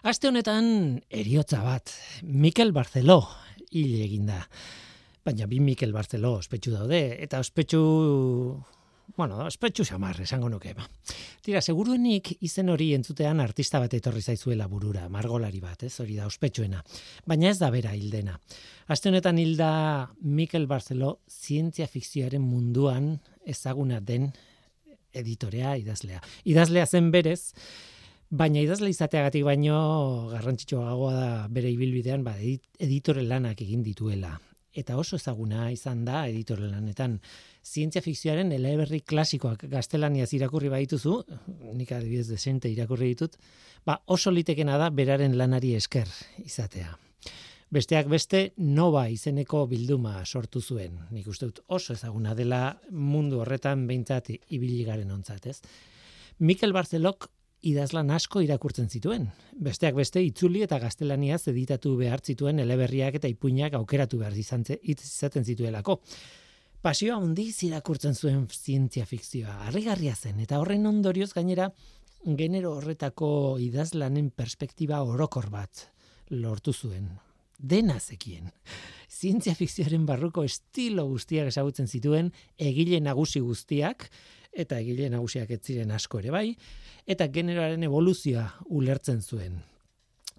Aste honetan eriotza bat, Mikel Barceló hil eginda. Baina bi Mikel Barceló ospetsu daude, eta ospetsu, bueno, ospetsu xamar, esango nuke. Ba. Tira, seguruenik izen hori entzutean artista bat etorri zaizuela burura, margolari bat, ez hori da ospetsuena. Baina ez da bera hildena. Aste honetan hilda Mikel Barceló zientzia fikzioaren munduan ezaguna den editorea, idazlea. Idazlea zen berez, Baina idazle izateagatik baino garrantzitsuagoa da bere ibilbidean ba editore lanak egin dituela eta oso ezaguna izan da editore lanetan zientzia fikzioaren eleberri klasikoak gaztelaniaz irakurri baituzu, nik adibidez desente irakurri ditut, ba oso litekena da beraren lanari esker izatea. Besteak beste Nova izeneko bilduma sortu zuen. Nik uste dut oso ezaguna dela mundu horretan behintzat ibili garen ontzat, ez? Mikel Barcelok idazlan asko irakurtzen zituen. Besteak beste itzuli eta gaztelaniaz editatu behar zituen eleberriak eta ipuinak aukeratu behar izaten zituelako. Pasioa handiz irakurtzen zuen zientzia fikzioa, harrigarria zen, eta horren ondorioz gainera, genero horretako idazlanen perspektiba orokor bat lortu zuen. Dena zekien. Zientzia fikzioaren barruko estilo guztiak ezagutzen zituen, egile nagusi guztiak, eta egile nagusiak ez ziren asko ere bai, eta generoaren evoluzioa ulertzen zuen.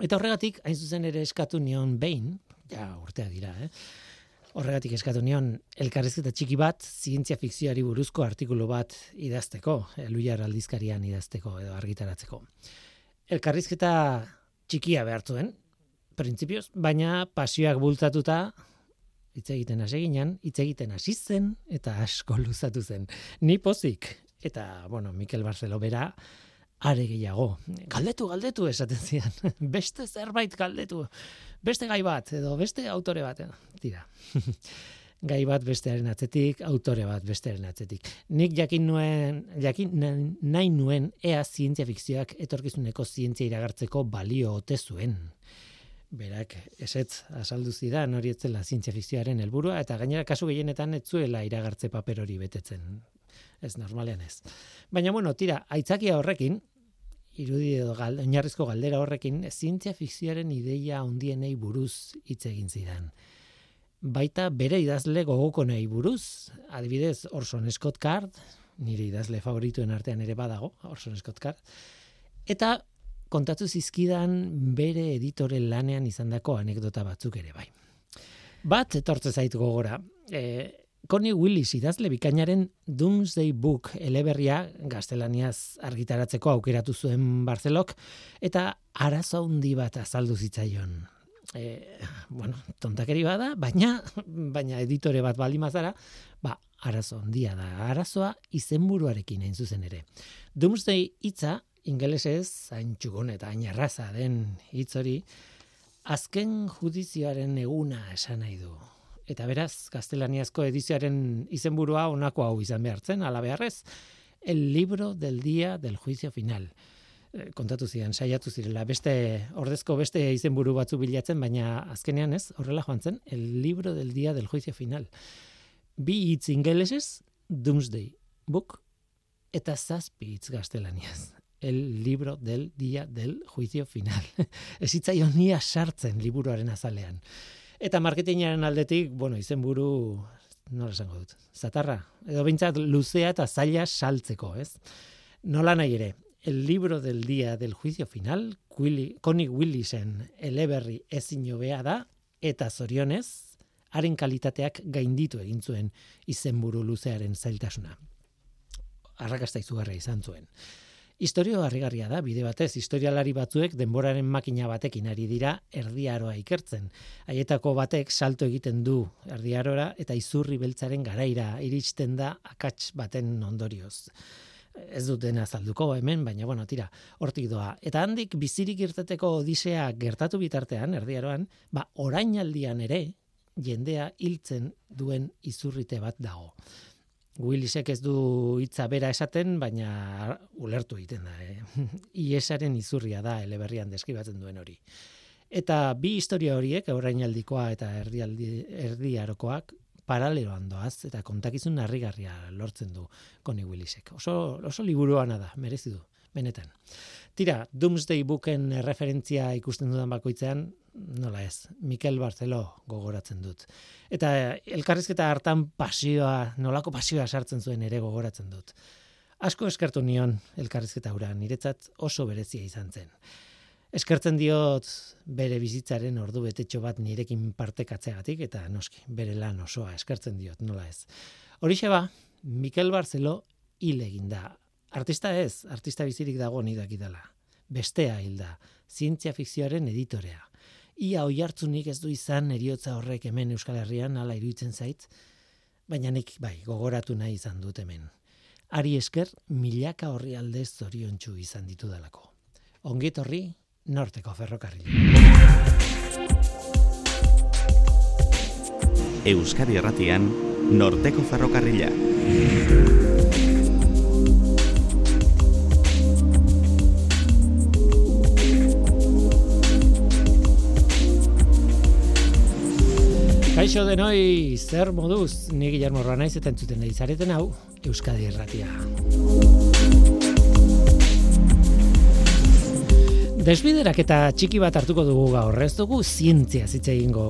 Eta horregatik, hain zuzen ere eskatu nion behin, ja urtea dira, eh? Horregatik eskatu nion elkarrizketa txiki bat zientzia fikzioari buruzko artikulu bat idazteko, eluiar aldizkarian idazteko edo argitaratzeko. Elkarrizketa txikia behartzuen, printzipioz, baina pasioak bultzatuta hitz egiten hasi ginen, hitz egiten hasi zen eta asko luzatu zen. Ni pozik eta bueno, Mikel Barcelo bera are gehiago. Galdetu, galdetu esaten zian. Beste zerbait galdetu. Beste gai bat edo beste autore bat. Tira. gai bat bestearen atzetik, autore bat bestearen atzetik. Nik jakin nuen, jakin nahi nuen ea zientzia fikzioak etorkizuneko zientzia iragartzeko balio ote zuen berak esetz azaldu zidan hori etzela zientzia fikzioaren helburua eta gainera kasu gehienetan ez zuela iragartze paper hori betetzen. Ez normalean ez. Baina bueno, tira, aitzakia horrekin irudi edo gal, oinarrizko galdera horrekin zientzia fikzioaren ideia hondienei buruz hitz egin zidan. Baita bere idazle gogoko nahi buruz, adibidez Orson Scott Card, nire idazle favorituen artean ere badago, Orson Scott Card, eta kontatu zizkidan bere editore lanean izandako anekdota batzuk ere bai. Bat etortze zait gogora. E, Connie Willis idazle bikainaren Doomsday Book eleberria gaztelaniaz argitaratzeko aukeratu zuen Barcelok eta arazo handi bat azaldu zitzaion. E, bueno, tontakeri bada, baina baina editore bat balimazara, ba, arazo handia da. Arazoa izenburuarekin hain zuzen ere. Doomsday hitza ingelesez, hain txugun eta hain erraza den hitz hori, azken judizioaren eguna esan nahi du. Eta beraz, gaztelaniazko edizioaren izenburua honako hau izan behartzen, ala beharrez, el libro del día del juicio final. E, kontatu ziren, saiatu zirela, beste, ordezko beste izenburu batzu bilatzen, baina azkenean ez, horrela joan zen, el libro del día del juicio final. Bi hitz ingelesez, Doomsday Book, eta zazpi hitz gaztelaniaz el libro del día del juicio final. Ez hitzaio nia sartzen liburuaren azalean. Eta marketingaren aldetik, bueno, izenburu nola esango dut. Zatarra edo beintzat luzea eta zaila saltzeko, ez? Nola nahi ere, el libro del día del juicio final, Willy, Connie Willisen eleberri ezin hobea da eta zorionez haren kalitateak gainditu egin zuen izenburu luzearen zailtasuna. Arrakasta izugarra izan zuen. Historio harrigarria da, bide batez, historialari batzuek denboraren makina batekin ari dira erdiaroa ikertzen. Haietako batek salto egiten du erdiarora eta izurri beltzaren garaira iristen da akats baten ondorioz. Ez dut dena azalduko hemen, baina bueno, tira, hortik doa. Eta handik bizirik irteteko odisea gertatu bitartean, erdiaroan, ba, orainaldian ere, jendea hiltzen duen izurrite bat dago. Willisek ez du hitza bera esaten, baina ulertu egiten da. Eh? Iesaren izurria da eleberrian deskribatzen duen hori. Eta bi historia horiek, orainaldikoa eta erdialdi, erdiarokoak, paraleloan doaz, eta kontakizun harrigarria lortzen du Connie Willisek. Oso, oso liburuana da, merezi du, benetan. Tira, Doomsday Booken referentzia ikusten dudan bakoitzean, nola ez, Mikel Barcelo gogoratzen dut. Eta elkarrizketa hartan pasioa, nolako pasioa sartzen zuen ere gogoratzen dut. Asko eskertu nion elkarrizketa hura, niretzat oso berezia izan zen. Eskertzen diot bere bizitzaren ordu betetxo bat nirekin partekatzeagatik eta noski, bere lan osoa eskertzen diot, nola ez. Horixe ba, Mikel Barcelo hil egin da. Artista ez, artista bizirik dago ni dakidala. Bestea hilda, zientzia fikzioaren editorea. Ia oi hartzunik ez du izan eriotza horrek hemen Euskal Herrian ala iruditzen zait, baina nik bai, gogoratu nahi izan dut hemen. Ari esker, milaka horri aldez zoriontsu izan ditu dalako. Ongit horri, norteko ferrokarri. Euskadi Erratian, norteko ferrokarrila. Kaixo denoi, zer moduz, ni Guillermo Ranaiz eta entzuten zareten hau, Euskadi Erratia. Desbiderak eta txiki bat hartuko dugu gaur, ez dugu zientzia zitze egingo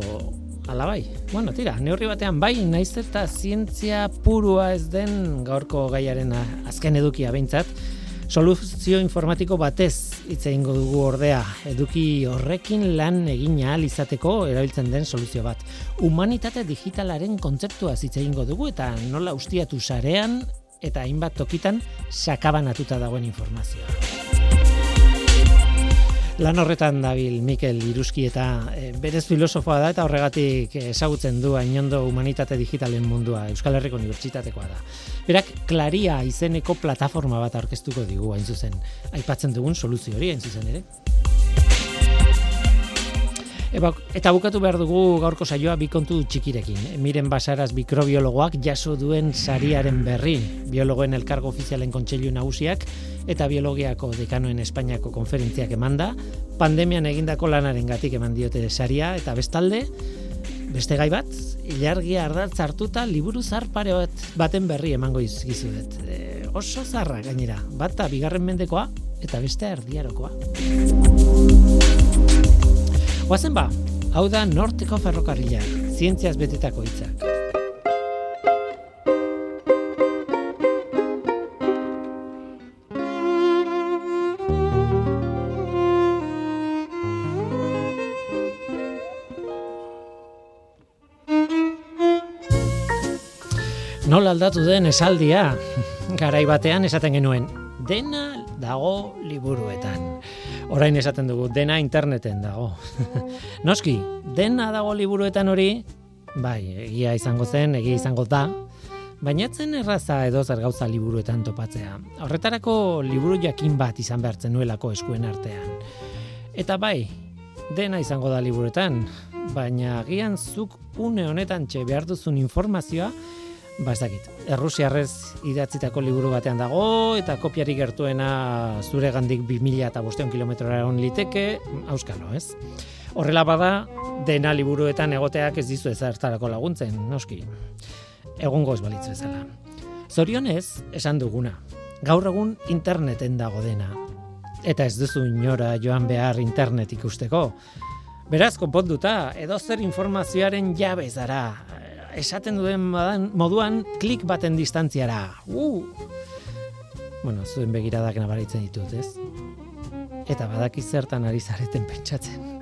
ala bai. Bueno, tira, neurri batean bai, naiz eta zientzia purua ez den gaurko gaiaren azken edukia behintzat, soluzio informatiko batez hitz egingo dugu ordea, eduki horrekin lan egin ahal izateko erabiltzen den soluzio bat. Humanitate digitalaren kontzeptua hitz egingo dugu eta nola ustiatu sarean eta hainbat tokitan sakabanatuta dagoen informazioa. Lan horretan dabil Mikel Iruski eta e, berez filosofoa da eta horregatik ezagutzen du ainondo humanitate digitalen mundua Euskal Herriko Unibertsitatekoa da. Berak Klaria izeneko plataforma bat aurkeztuko digu hain zuzen. Aipatzen dugun soluzio hori hain zuzen ere. Eba, eta bukatu behar dugu gaurko saioa bi kontu txikirekin. Miren basaraz mikrobiologoak jaso duen sariaren berri, biologoen elkargo ofizialen kontseilu nagusiak eta biologiako dekanoen Espainiako konferentziak emanda, pandemian egindako lanaren gatik eman diote saria eta bestalde, beste gai bat, ilargia ardatz hartuta liburu zar pare bat baten berri emango izgizuet. E, oso zarra gainera, bata bigarren mendekoa eta beste erdiarokoa. Guazen ba, hau da norteko ferrokarrila, zientziaz betetako hitzak. Nola aldatu den esaldia, garai batean esaten genuen, dena dago liburuetan. Orain esaten dugu, dena interneten dago. Noski, dena dago liburuetan hori, bai, egia izango zen, egia izango da, baina etzen erraza edo zer gauza liburuetan topatzea. Horretarako liburu jakin bat izan behartzen nuelako eskuen artean. Eta bai, dena izango da liburuetan, baina agian zuk une honetan txe behar duzun informazioa, Ba, ez dakit. Errusiarrez idatzitako liburu batean dago, eta kopiarik gertuena zure gandik 2000 eta bosteon kilometrora egon liteke, auskalo, ez? Horrela bada, dena liburuetan egoteak ez dizu ezartarako laguntzen, noski. Egun goz balitzu ezala. Zorionez, esan duguna. Gaur egun interneten dago dena. Eta ez duzu inora joan behar internet ikusteko. Beraz, konponduta, edo zer informazioaren jabe zara, esaten duen moduan klik baten distantziara. Uh! Bueno, zuen begiradak nabaritzen ditut, ez? Eta badaki zertan ari zareten pentsatzen.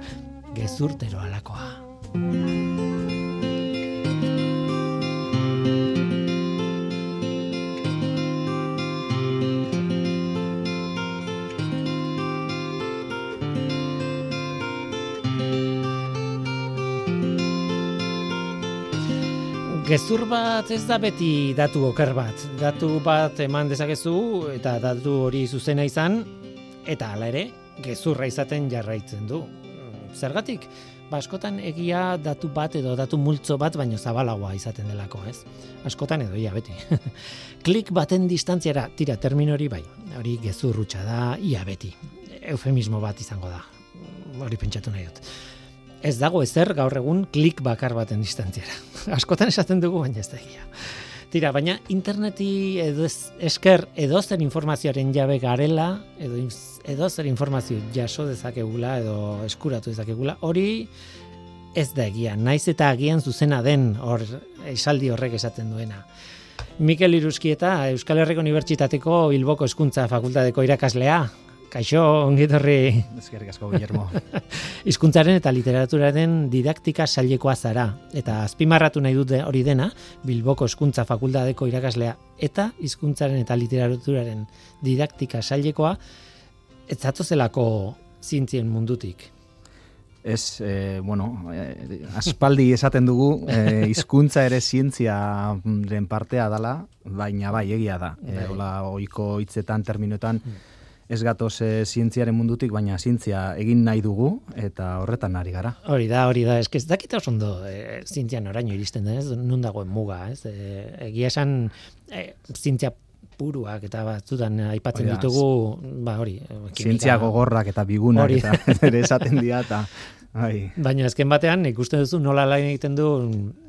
Gezurtero alakoa. Gezur bat ez da beti datu oker bat. Datu bat eman dezakezu eta datu hori zuzena izan eta hala ere gezurra izaten jarraitzen du. Zergatik? Ba, askotan egia datu bat edo datu multzo bat baino zabalagoa izaten delako, ez? Askotan edo ia beti. Klik baten distantziara, tira termino hori bai. Hori gezurrutxa da ia beti. Eufemismo bat izango da. Hori pentsatu nahi dut ez dago ezer gaur egun klik bakar baten distantziara. Askotan esaten dugu baina ez da egia. Tira, baina interneti edo esker edozer informazioaren jabe garela, edo edozer informazio jaso dezakegula edo eskuratu dezakegula, hori ez da egia. Naiz eta agian zuzena den hor esaldi horrek esaten duena. Mikel Iruskieta, Euskal Herriko Unibertsitateko Bilboko Hezkuntza Fakultateko irakaslea. Kaixo, ongitorri Eskerrik asko, Guillermo. hizkuntzaren eta literaturaren didaktika sailekoa zara. Eta azpimarratu nahi dute hori dena, Bilboko Hezkuntza Fakultateko irakaslea eta hizkuntzaren eta literaturaren didaktika sailekoa, ez zatozelako zientzien mundutik. Ez, eh, bueno, eh, aspaldi esaten dugu, hizkuntza ere zientziaren partea dala, baina bai, egia da. Eh, hola, oiko hitzetan, terminoetan, ez gatoz eh, zientziaren mundutik, baina zientzia egin nahi dugu, eta horretan ari gara. Hori da, hori da, ez dakit oso ondo e, zientzian oraino iristen den, ez, nun dagoen muga, ez, e, egia esan e, zientzia puruak eta batzutan aipatzen ditugu, ba hori, e, kimika- Zientzia gogorrak eta bigunak Hori. eta esaten dira, eta bai, Baina azken batean ikusten duzu nola lan egiten du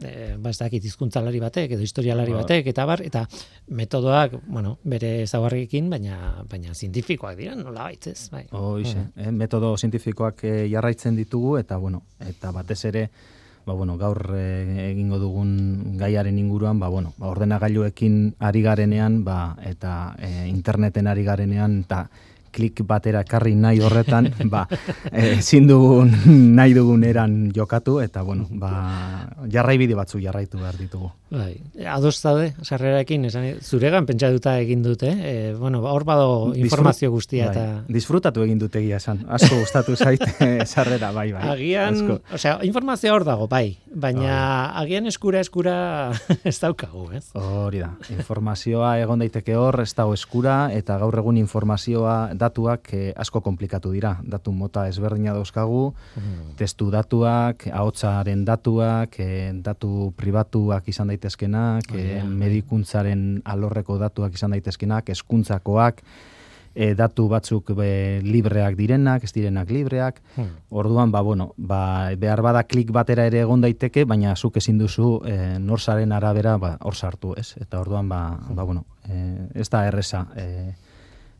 e, ba ez dakit hizkuntzalari batek edo historialari Ba. batek eta bar eta metodoak, bueno, bere ezaugarriekin, baina baina zientifikoak dira, nola baitzez, bai. Hoize, eh, metodo zientifikoak eh, jarraitzen ditugu eta bueno, eta batez ere ba, bueno, gaur eh, egingo dugun gaiaren inguruan, ba, bueno, ba, ordenagailuekin ari garenean, ba, eta eh, interneten ari garenean, eta klik batera karri nahi horretan, ba, eh, ezin dugun nahi dugun eran jokatu, eta bueno, ba, jarraibide batzu jarraitu behar ditugu. Bai, ados zaude sarrerarekin, esan zuregan pentsatuta egin dute, e, bueno, hor bado informazio guztia eta Bai, disfrutatu egin dut egia esan. Asko gustatu zait eh, sarrera, bai, bai. agian, asko. osea, informazioa hor dago, bai, baina agian eskura eskura ez daukagu, ez? Hori da, informazioa egon daiteke hor, ez dago eskura, eta gaur egun informazioa datuak eh, asko komplikatu dira. Datu mota ezberdina dauzkagu, testu datuak, ahotsaren datuak, eh, datu pribatuak izan daitezkenak, da, eh, bai. medikuntzaren alorreko datuak izan daitezkenak, hezkuntzakoak, eh, datu batzuk be, libreak direnak, ez direnak libreak, Hmm. Orduan, ba, bueno, ba, behar bada klik batera ere egon daiteke, baina zuk ezin duzu e, norsaren arabera ba, hor sartu, ez? Eta orduan, ba, ba bueno, e, ez da erresa e,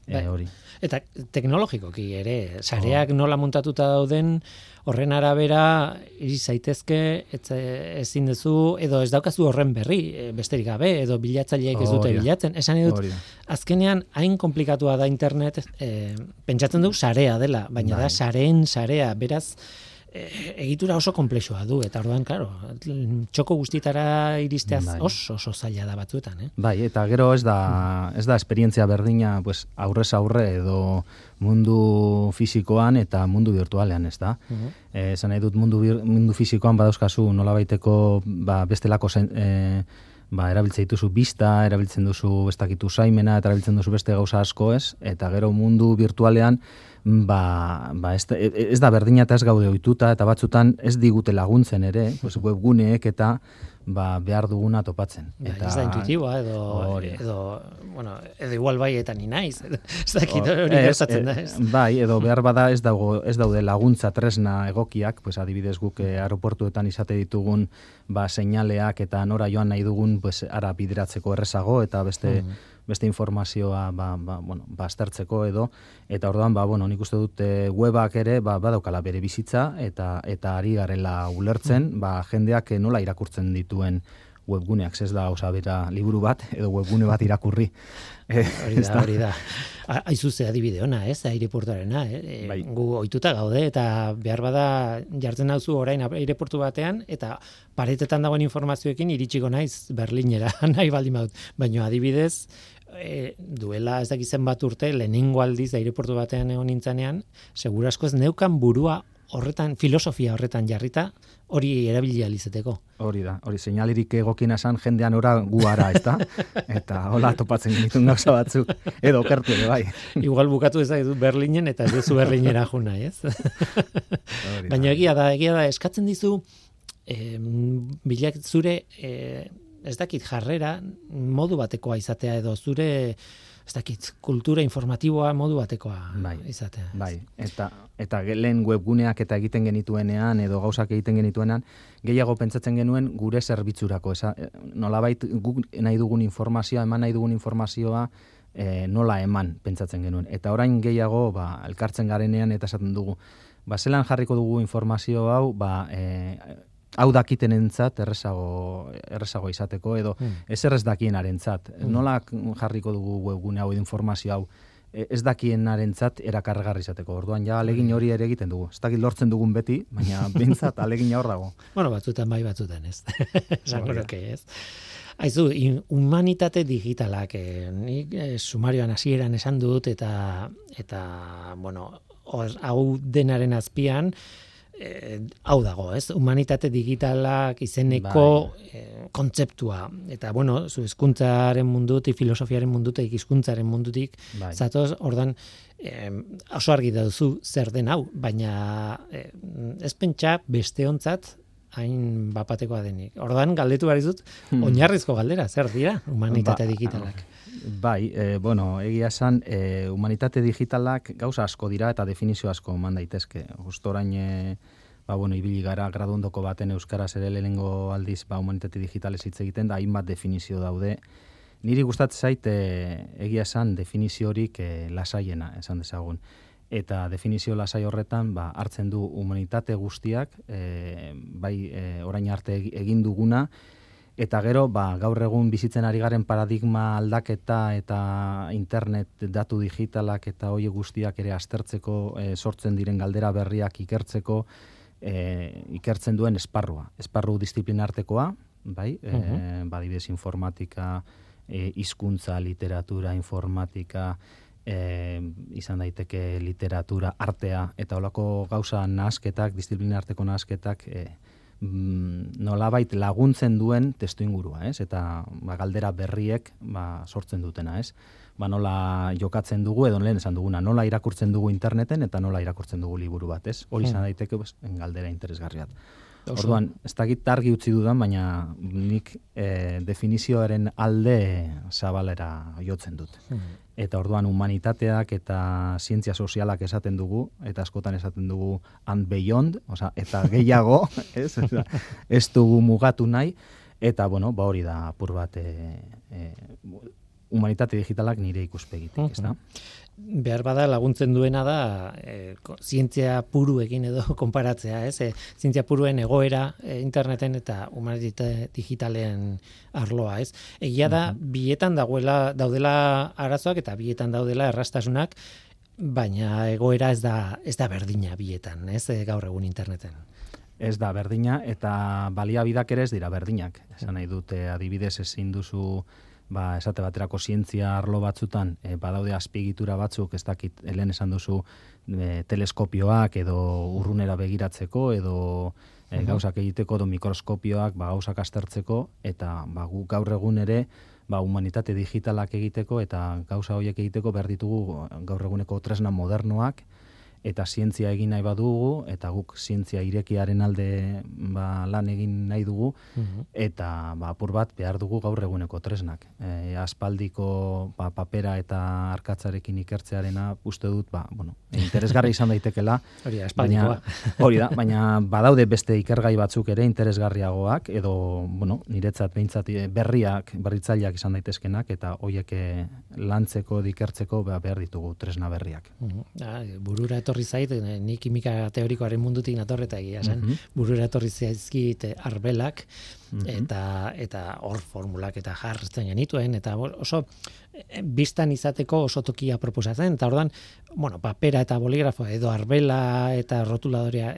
Bai. e, hori. Eta teknologikoki ere, sareak nola montatuta dauden, horren arabera iri zaitezke, ez, ezin duzu, edo ez daukazu horren berri, e, besterik gabe, edo bilatzaileek ez dute bilatzen. Esan nahi dut, Hori da. azkenean hain komplikatua da internet, e, pentsatzen du sarea dela, baina Bai. da sareen sarea, beraz, egitura oso komplexua du, eta orduan, karo, txoko guztitara iristeaz Bai. oso, oso zaila da batzuetan, eh? Bai, eta gero ez da, ez da esperientzia berdina pues, aurrez aurre edo mundu fisikoan eta mundu virtualean, ez da? Mhm. Eh, esan nahi dut mundu, mundu fisikoan badauzkazu nolabaiteko ba, bestelako zen, e, ba, erabiltzen dituzu bista, erabiltzen duzu ez dakitu saimena, eta erabiltzen duzu beste gauza asko ez, eta gero mundu virtualean ba, ba ez, da, ez da berdina eta ez gaude ohituta eta batzutan ez digute laguntzen ere, pues webguneek eta ba, behar duguna topatzen. Bai, Eta, ez da intuitiboa edo Hori. edo bueno, edo igual bai eta ni naiz. edo Ez dakit O- hori ez, gertatzen da, eh, ez. Bai, edo behar bada ez dago ez daude laguntza tresna egokiak, pues adibidez guk eh, aeroportuetan izate ditugun ba seinaleak eta nora joan nahi dugun pues ara bideratzeko errezago eta beste beste informazioa ba, ba, bueno, ba aztertzeko edo eta orduan ba bueno, nik uste dut eh, webak ere ba badaukala bere bizitza eta eta ari garela ulertzen, ba jendeak nola irakurtzen dituen webguneak, ez da osa bera liburu bat edo webgune bat irakurri. Hori da, hori da. A- Aizu ze adibide ona, ez, aireportuarena, eh? E, Bai. gu ohituta gaude eta behar bada jartzen dauzu orain aireportu batean eta paretetan dagoen informazioekin iritsiko naiz Berlinera nahi baldin badut. Baina adibidez, e, duela ez dakit zenbat urte lehenengo aldiz aireportu batean egon nintzanean, segurasko ez neukan burua horretan, filosofia horretan jarrita, hori erabili ahal izeteko. Hori da, hori seinalirik egokiena esan jendean ora gu ara, ezta? Eta hola topatzen genitun gauza batzuk, edo okertu ere bai. Igual bukatu ezagizu Berlinen eta ez duzu Berlinera jo ez? Baina egia da, egia da, eskatzen dizu, eh, bilak zure, eh, ez dakit jarrera, modu batekoa izatea edo zure ez dakit, kultura informatiboa modu batekoa Bai, izatea. Bai, eta eta lehen webguneak eta egiten genituenean edo gauzak egiten genituenean gehiago pentsatzen genuen gure zerbitzurako, esa, eh, nolabait guk nahi dugun informazioa, eman nahi dugun informazioa eh, nola eman pentsatzen genuen. Eta orain gehiago ba, elkartzen garenean eta esaten dugu, ba, zelan jarriko dugu informazio hau, ba, eh, hau dakitenentzat errezago, errezago izateko edo Hmm. ezer ez dakienarentzat. Mm. Nola jarriko dugu webgune hau informazio hau e, ez dakienarentzat erakargarri izateko. Orduan ja alegin hori ere egiten dugu. Ez dakit lortzen dugun beti, baina behintzat alegina hor dago. Bueno, batzutan bai, batzutan ez. Esango ez. Aizu, humanitate digitalak, eh, nik eh, sumarioan hasieran esan dut, eta, eta bueno, hor- hau denaren azpian, eh, hau dago, ez? Humanitate digitalak izeneko eh, kontzeptua. Eta, bueno, zu hizkuntzaren mundutik, filosofiaren mundutik, hizkuntzaren mundutik, Bai. zatoz, ordan, eh, oso argi duzu zer den hau, baina eh, ez pentsa beste ontzat hain bapatekoa denik. Ordan galdetu behar dizut, Hmm. oinarrizko galdera, zer dira humanitate Ba, digitalak. Bai, e, bueno, egia esan, e, humanitate digitalak gauza asko dira eta definizio asko eman daitezke. Justo orain, e, ba, bueno, ibili gara graduondoko baten euskaraz ere lehenengo aldiz, ba, humanitate digitalez hitz egiten da, hainbat definizio daude. Niri gustatzen zait, e, egia esan, definizio horik e, lasaiena, esan dezagun. Eta definizio lasai horretan, ba, hartzen du humanitate guztiak, e, bai, e, orain arte egi- egin duguna, Eta gero, ba, gaur egun bizitzen ari garen paradigma aldaketa eta internet datu digitalak eta hoi guztiak ere aztertzeko e, sortzen diren galdera berriak ikertzeko e, ikertzen duen esparrua. Esparru disiplinartekoa, bai, e, Mhm. ba, adibidez informatika, e, hizkuntza, literatura, informatika, e, izan daiteke literatura, artea, eta holako gauza nahasketak, disiplinarteko nahasketak, e, mm, nolabait laguntzen duen testu ingurua, ez? Eta ba, galdera berriek ba, sortzen dutena, ez? Ba, nola jokatzen dugu, edo lehen esan duguna, nola irakurtzen dugu interneten eta nola irakurtzen dugu liburu bat, ez? Hori izan Hmm. daiteke pues, galdera interesgarriat. Orduan, ez dakit argi utzi dudan, baina nik e, definizioaren alde zabalera jotzen dut. Hmm. Eta orduan humanitateak eta zientzia sozialak esaten dugu, eta askotan esaten dugu and beyond, oza, eta gehiago, ez, Osea, ez dugu mugatu nahi, eta bueno, ba hori da apur bat e, e, humanitate digitalak nire ikuspegitik, ez da? behar bada laguntzen duena da e, zientzia puruekin edo konparatzea, ez? E, zientzia puruen egoera e, interneten eta humanitate digitalen arloa, ez? Egia da bietan dagoela daudela arazoak eta bietan daudela errastasunak, baina egoera ez da ez da berdina bietan, ez? E, gaur egun interneten. Ez da berdina, eta baliabidak ere ez dira berdinak. Esan nahi dute adibidez ezin duzu ba, esate baterako zientzia arlo batzutan, e, badaude azpiegitura batzuk, ez dakit, helen esan duzu, e, teleskopioak edo urrunera begiratzeko, edo e, gauzak egiteko, edo mikroskopioak, ba, gauzak aztertzeko, eta ba, gu gaur egun ere, ba, humanitate digitalak egiteko, eta gauza horiek egiteko behar ditugu gaur eguneko tresna modernoak, eta zientzia egin nahi badugu, eta guk zientzia irekiaren alde ba, lan egin nahi dugu, eta ba, apur bat behar dugu gaur eguneko tresnak. E, aspaldiko ba, papera eta arkatzarekin ikertzearena uste dut, ba, bueno, interesgarri izan daitekela, Hori da, baina, espaldikoa. hori da, baina badaude beste ikergai batzuk ere interesgarriagoak, edo, bueno, niretzat behintzat eh, berriak, berritzaileak izan daitezkenak, eta hoiek eh, lantzeko, dikertzeko ba, behar ditugu tresna berriak. Mhm. Ah, burura etorri zait, eh, ni kimika teorikoaren mundutik natorreta egia zen. Mhm. Burura etorri zaizkit eh, arbelak Mhm. eta eta hor formulak eta jartzen genituen eta oso eh, bistan izateko oso tokia proposatzen eta ordan bueno, papera eta boligrafo edo arbela eta rotuladorea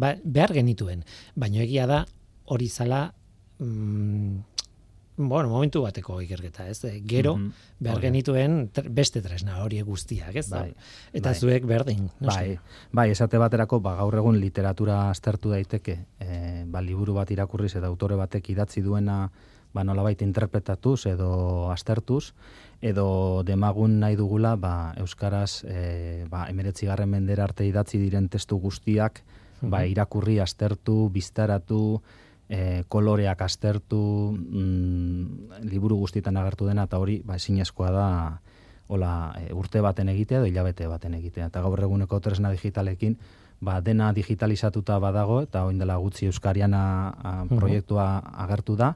ba, behar genituen, baina egia da hori zala mm, bueno, momentu bateko ikerketa, ez? Eh, Gero Mhm. behar Hori da. genituen beste tresna hori guztiak, ez? Bai, Eta bai. zuek berdin, noski. Bai, bai, esate baterako, ba, gaur egun literatura aztertu daiteke, e, ba, liburu bat irakurriz eta autore batek idatzi duena ba, nolabait interpretatuz edo aztertuz, edo demagun nahi dugula, ba, Euskaraz, e, ba, emeretzi garren mendera arte idatzi diren testu guztiak, ba, irakurri, aztertu, biztaratu, e, koloreak aztertu, mm, liburu guztietan agertu dena, eta hori, ba, ezinezkoa da, hola, e, urte baten egitea edo hilabete baten egitea. Eta gaur eguneko tresna digitalekin, ba, dena digitalizatuta badago, eta oin dela gutxi Euskariana a, proiektua agertu da,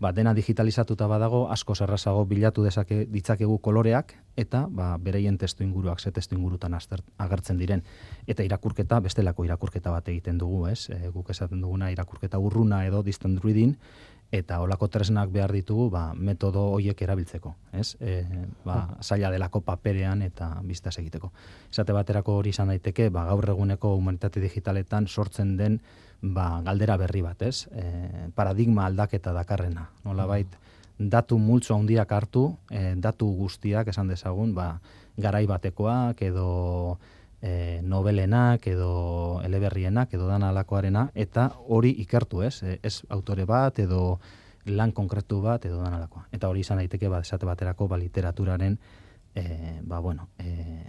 ba, dena digitalizatuta badago, asko zerrazago bilatu dezake ditzakegu koloreak, eta ba, bereien testu inguruak, ze testu ingurutan agertzen diren. Eta irakurketa, bestelako irakurketa bat egiten dugu, ez? E, guk esaten duguna irakurketa urruna edo distant reading, eta olako tresnak behar ditugu ba, metodo hoiek erabiltzeko, ez? E, ba, zaila delako paperean eta biztaz egiteko. Esate baterako hori izan daiteke, ba, gaur eguneko humanitate digitaletan sortzen den ba, galdera berri bat, ez? E, paradigma aldaketa dakarrena, nola bait, datu multzo handiak hartu, e, datu guztiak esan dezagun, ba, garai batekoak edo e, nobelenak edo eleberrienak edo dana alakoarena eta hori ikertu ez, e, ez autore bat edo lan konkretu bat edo dana alakoa. Eta hori izan daiteke bat esate baterako ba, literaturaren e, ba, bueno, e,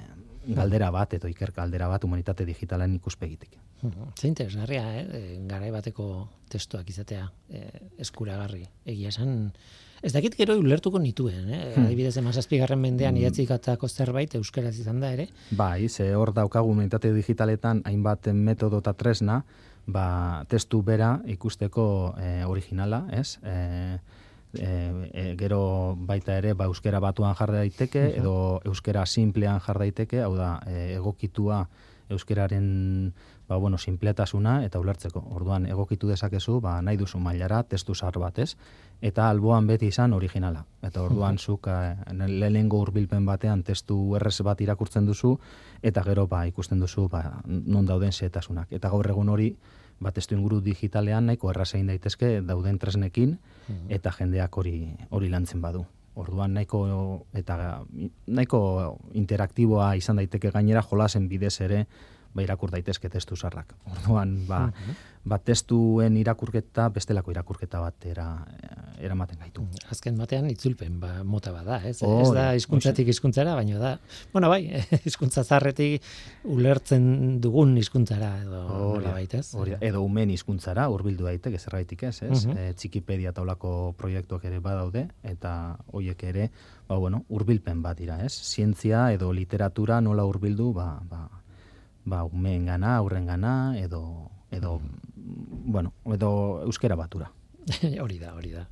galdera bat edo iker galdera bat humanitate digitalen ikuspegitik. Zein interesgarria, eh? garai bateko testuak izatea e, eskuragarri. Egia esan, Ez dakit gero ulertuko nituen, eh? Hmm. Adibidez, emazazpigarren mendean hmm. idatzikatako zerbait euskaraz izan da ere. Bai, ze hor daukagu meditate digitaletan hainbat metodo eta tresna, ba, testu bera ikusteko eh, originala, ez? Eh, e, gero baita ere ba, euskera batuan jar daiteke edo euskera simplean jar daiteke, hau da, e, egokitua euskeraren ba, bueno, simpletasuna eta ulertzeko. Orduan egokitu dezakezu, ba, nahi duzu mailara testu zar bat, ez? Eta alboan beti izan originala. Eta orduan zuk eh, lehenengo hurbilpen batean testu errez bat irakurtzen duzu eta gero ba ikusten duzu ba, non dauden setasunak. Eta gaur egun hori ba, testu inguru digitalean nahiko errazein daitezke dauden tresnekin eta jendeak hori hori lantzen badu. Orduan nahiko eta nahiko interaktiboa izan daiteke gainera jolasen bidez ere ba, irakur daitezke testu zarrak. Orduan, ba, ba, testuen irakurketa bestelako irakurketa bat era, eramaten gaitu. Azken batean itzulpen ba, mota bada, ez? Oh, ez da hizkuntzatik hizkuntzara, baina da, bueno, bai, hizkuntza zarretik ulertzen dugun hizkuntzara edo nola baita, ez? edo umen hizkuntzara hurbildu daiteke zerbaitik ez, ez? Uh -huh. Txikipedia taulako proiektuak ere badaude eta hoiek ere, ba bueno, hurbilpen bat dira, ez? Zientzia edo literatura nola hurbildu, ba, ba, ba, umeen gana, aurren gana, edo, edo, mm. bueno, edo euskera batura. hori da, hori da.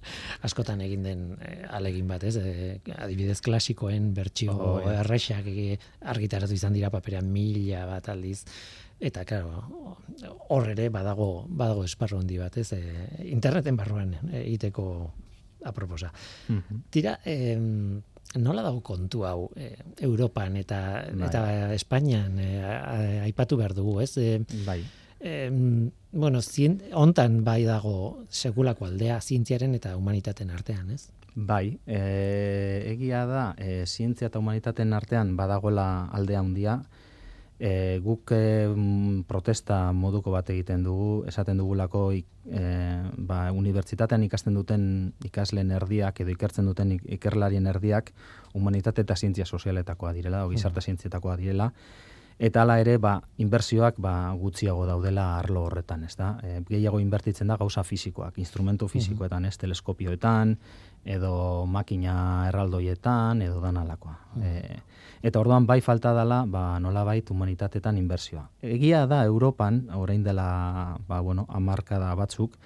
Askotan egin den eh, alegin bat, ez? Eh, adibidez klasikoen bertsio oh, errexak argitaratu izan dira paperean mila bat aldiz. Eta, claro, hor ere badago, badago esparro handi bat, ez? Eh, interneten barruan egiteko aproposa. Mm Tira, eh, nola dago kontu hau e, Europan eta bai. eta Espainian e, aipatu behar dugu, ez? E, bai. E, bueno, zien, ontan bai dago sekulako aldea zientziaren eta humanitateen artean, ez? Bai, e, egia da, e, zientzia eta humanitateen artean badagoela aldea handia, e, guk e, protesta moduko bat egiten dugu, esaten dugulako e, ba, unibertsitatean ikasten duten ikasleen erdiak edo ikertzen duten ikerlarien erdiak humanitate eta zientzia sozialetakoa direla, o gizarte zientzietakoa direla, eta hala ere ba, inbertsioak ba, gutxiago daudela arlo horretan, ez da? E, gehiago inbertitzen da gauza fisikoak, instrumentu fisikoetan, ez teleskopioetan, edo makina erraldoietan, edo danalakoa. E, Eta orduan bai falta dela, ba, nola bait humanitatetan inbersioa. Egia da Europan, orain dela, ba, bueno, amarkada batzuk,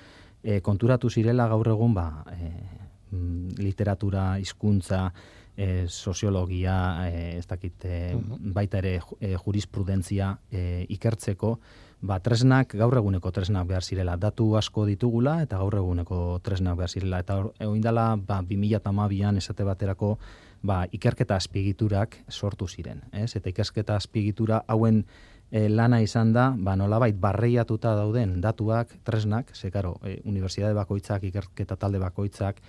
e, konturatu zirela gaur egun, ba, e, literatura, hizkuntza, e, soziologia, e, ez dakit, e, baita ere e, jurisprudentzia e, ikertzeko, ba, tresnak gaur eguneko tresnak behar zirela. Datu asko ditugula eta gaur eguneko tresnak behar zirela. Eta oindala, ba, 2008an esate baterako, ba, ikerketa azpigiturak sortu ziren. Ez? Eta ikerketa azpigitura hauen e, lana izan da, ba, nolabait barreiatuta dauden datuak, tresnak, ze karo, e, unibertsitate bakoitzak, ikerketa talde bakoitzak,